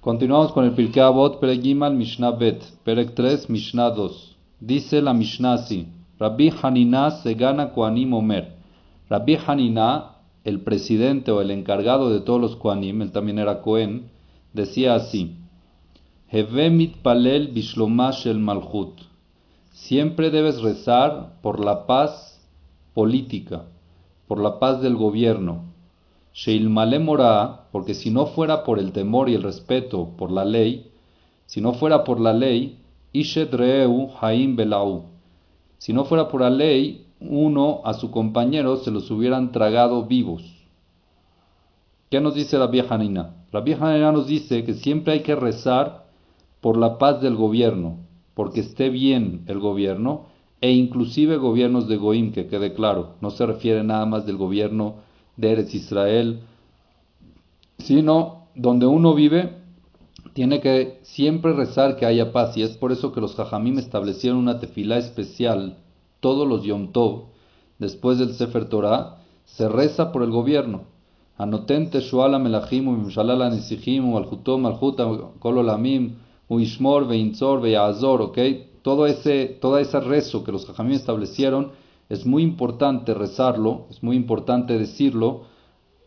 Continuamos con el Pirkei Avot, Perek Gimal, Mishnah Bet, Perek 3, Mishnah 2. Dice la Mishnah así, Rabbi Hanina se gana Koanim Omer. Rabbi Hanina, el presidente o el encargado de todos los Koanim, él también era Cohen, decía así, Heve palel bishlomash el malchut. Siempre debes rezar por la paz política, por la paz del gobierno. Sheilmale mora, porque si no fuera por el temor y el respeto por la ley, si no fuera por la ley, Ishedreu Haim Belau. Si no fuera por la ley, uno a su compañero se los hubieran tragado vivos. ¿Qué nos dice la vieja Nina? La vieja Nina nos dice que siempre hay que rezar por la paz del gobierno, porque esté bien el gobierno, e inclusive gobiernos de Goim, que quede claro, no se refiere nada más del gobierno de Israel, sino donde uno vive, tiene que siempre rezar que haya paz, y es por eso que los Jajamim establecieron una tefilá especial todos los Yom Tov, después del Sefer Torah, se reza por el gobierno. Anotente Shuala Melachim, Mimshalala Nisihim, Malchutom, Malchuta, Kololamim, Uishmor, Veinzor, Veazor, ¿ok? Todo ese, toda ese rezo que los Jajamim establecieron es muy importante rezarlo, es muy importante decirlo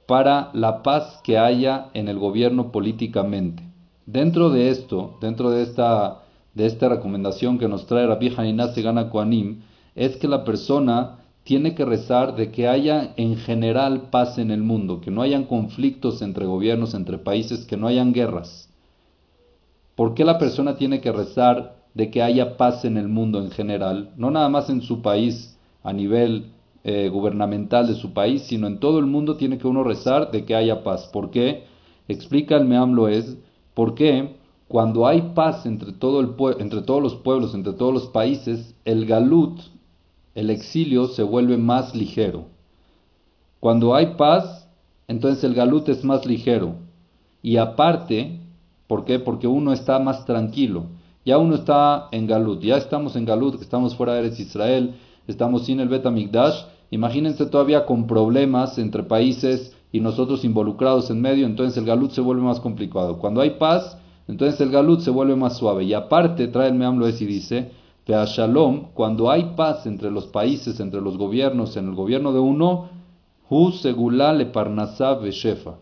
para la paz que haya en el gobierno políticamente. Dentro de esto, dentro de esta, de esta recomendación que nos trae Rabbi Hanina Segana Koanim, es que la persona tiene que rezar de que haya en general paz en el mundo, que no hayan conflictos entre gobiernos, entre países, que no hayan guerras. ¿Por qué la persona tiene que rezar de que haya paz en el mundo en general? No nada más en su país, a nivel eh, gubernamental de su país, sino en todo el mundo tiene que uno rezar de que haya paz. ¿Por qué? Explica el Meamlo es, ¿por qué? Cuando hay paz entre, todo el entre todos los pueblos, entre todos los países, el galut, el exilio, se vuelve más ligero. Cuando hay paz, entonces el galut es más ligero. Y aparte, ¿Por qué? Porque uno está más tranquilo. Ya uno está en Galut, ya estamos en Galut, estamos fuera de Eretz Israel, estamos sin el Bet Imagínense todavía con problemas entre países y nosotros involucrados en medio, entonces el Galut se vuelve más complicado. Cuando hay paz, entonces el Galut se vuelve más suave. Y aparte, trae el Meamlo y dice, Shalom, cuando hay paz entre los países, entre los gobiernos, en el gobierno de uno, Hu Segulá le Parnasá Beshefa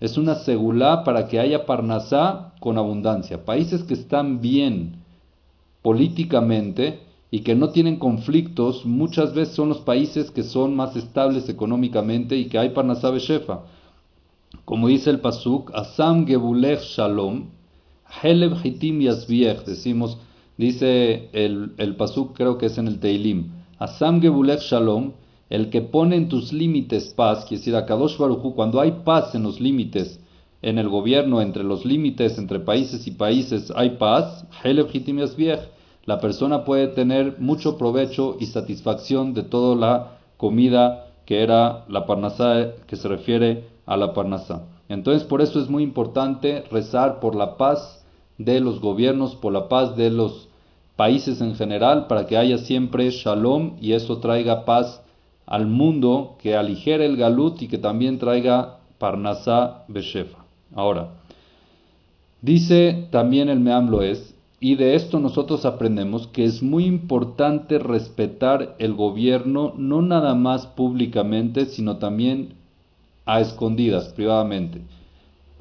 es una segulá para que haya parnasá con abundancia. Países que están bien políticamente y que no tienen conflictos, muchas veces son los países que son más estables económicamente y que hay parnasá beshefa. Como dice el pasuk, Asam gebulech shalom, heleb hitim yasbiech, decimos, dice el, el pasuk, creo que es en el Teilim, Asam gebulech shalom, el que pone en tus límites paz, quiere decir, a Kadosh Baruchu, cuando hay paz en los límites, en el gobierno, entre los límites, entre países y países, hay paz, la persona puede tener mucho provecho y satisfacción de toda la comida que era la parnasá, que se refiere a la parnasá. Entonces, por eso es muy importante rezar por la paz de los gobiernos, por la paz de los países en general, para que haya siempre shalom y eso traiga paz al mundo que aligere el galut y que también traiga parnasá beshefa. Ahora, dice también el Meamlo es, y de esto nosotros aprendemos que es muy importante respetar el gobierno no nada más públicamente, sino también a escondidas, privadamente.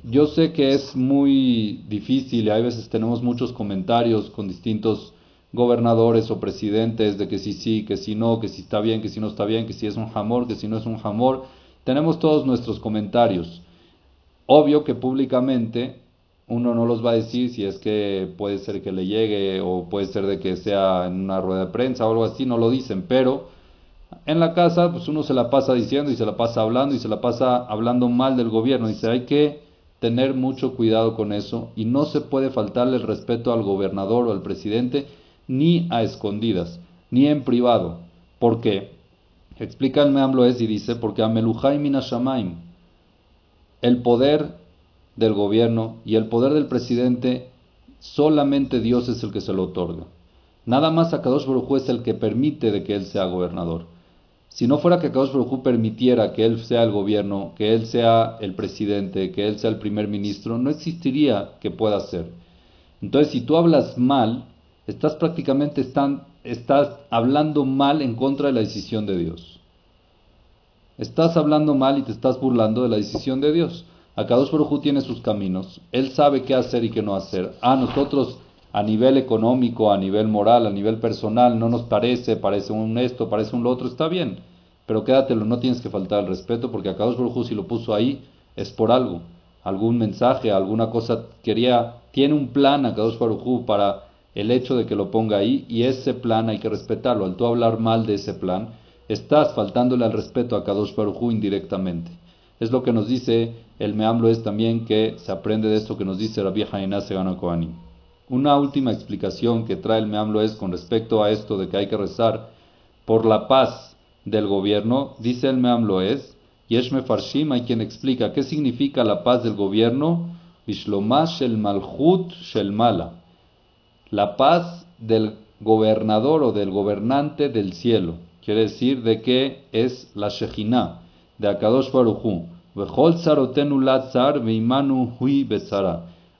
Yo sé que es muy difícil y a veces tenemos muchos comentarios con distintos gobernadores o presidentes de que sí sí, que si no, que si está bien, que si no está bien, que si es un jamor, que si no es un jamor. Tenemos todos nuestros comentarios. Obvio que públicamente uno no los va a decir si es que puede ser que le llegue o puede ser de que sea en una rueda de prensa o algo así, no lo dicen, pero en la casa pues uno se la pasa diciendo y se la pasa hablando y se la pasa hablando mal del gobierno. Dice, hay que tener mucho cuidado con eso y no se puede faltarle el respeto al gobernador o al presidente ni a escondidas, ni en privado. ¿Por qué? Explica el Meamlo es y dice, porque a Minashamaim, el poder del gobierno y el poder del presidente, solamente Dios es el que se lo otorga. Nada más a Kadosh Baruj es el que permite de que él sea gobernador. Si no fuera que Kadosh Baruj permitiera que él sea el gobierno, que él sea el presidente, que él sea el primer ministro, no existiría que pueda ser. Entonces, si tú hablas mal, estás prácticamente están, estás hablando mal en contra de la decisión de Dios. Estás hablando mal y te estás burlando de la decisión de Dios. Akadosh Baruj tiene sus caminos. Él sabe qué hacer y qué no hacer. A nosotros, a nivel económico, a nivel moral, a nivel personal, no nos parece, parece un esto, parece un lo otro, está bien. Pero quédatelo, no tienes que faltar el respeto porque Akadosh Baruj si lo puso ahí es por algo. Algún mensaje, alguna cosa quería, tiene un plan Akadosh Baruj para el hecho de que lo ponga ahí y ese plan hay que respetarlo. Al tú hablar mal de ese plan, estás faltándole al respeto a Kadosh Baruj indirectamente. Es lo que nos dice el Meamlo es también que se aprende de esto que nos dice Rabbi Hainah Segano Kohanim. Una última explicación que trae el Meamlo es con respecto a esto de que hay que rezar por la paz del gobierno, dice el Meamlo es, Yeshme Farshim hay quien explica qué significa la paz del gobierno, Bishlomash el Malchut Shel Mala, la paz del gobernador o del gobernante del cielo. Quiere decir de que es la Shejina de Akadosh Baruchu.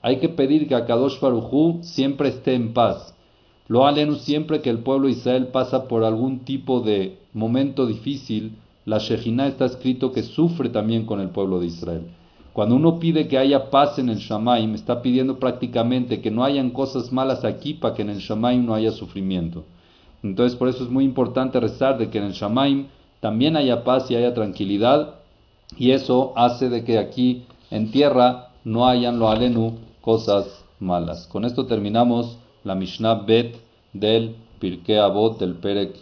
Hay que pedir que Akadosh Baruchu siempre esté en paz. Lo alenu siempre que el pueblo de Israel pasa por algún tipo de momento difícil, la Shejina está escrito que sufre también con el pueblo de Israel. Cuando uno pide que haya paz en el Shamaim, está pidiendo prácticamente que no hayan cosas malas aquí para que en el Shamaim no haya sufrimiento. Entonces por eso es muy importante rezar de que en el Shamaim también haya paz y haya tranquilidad y eso hace de que aquí en tierra no hayan lo alenu cosas malas. Con esto terminamos la Mishnah Bet del Pirkei Avot del Perek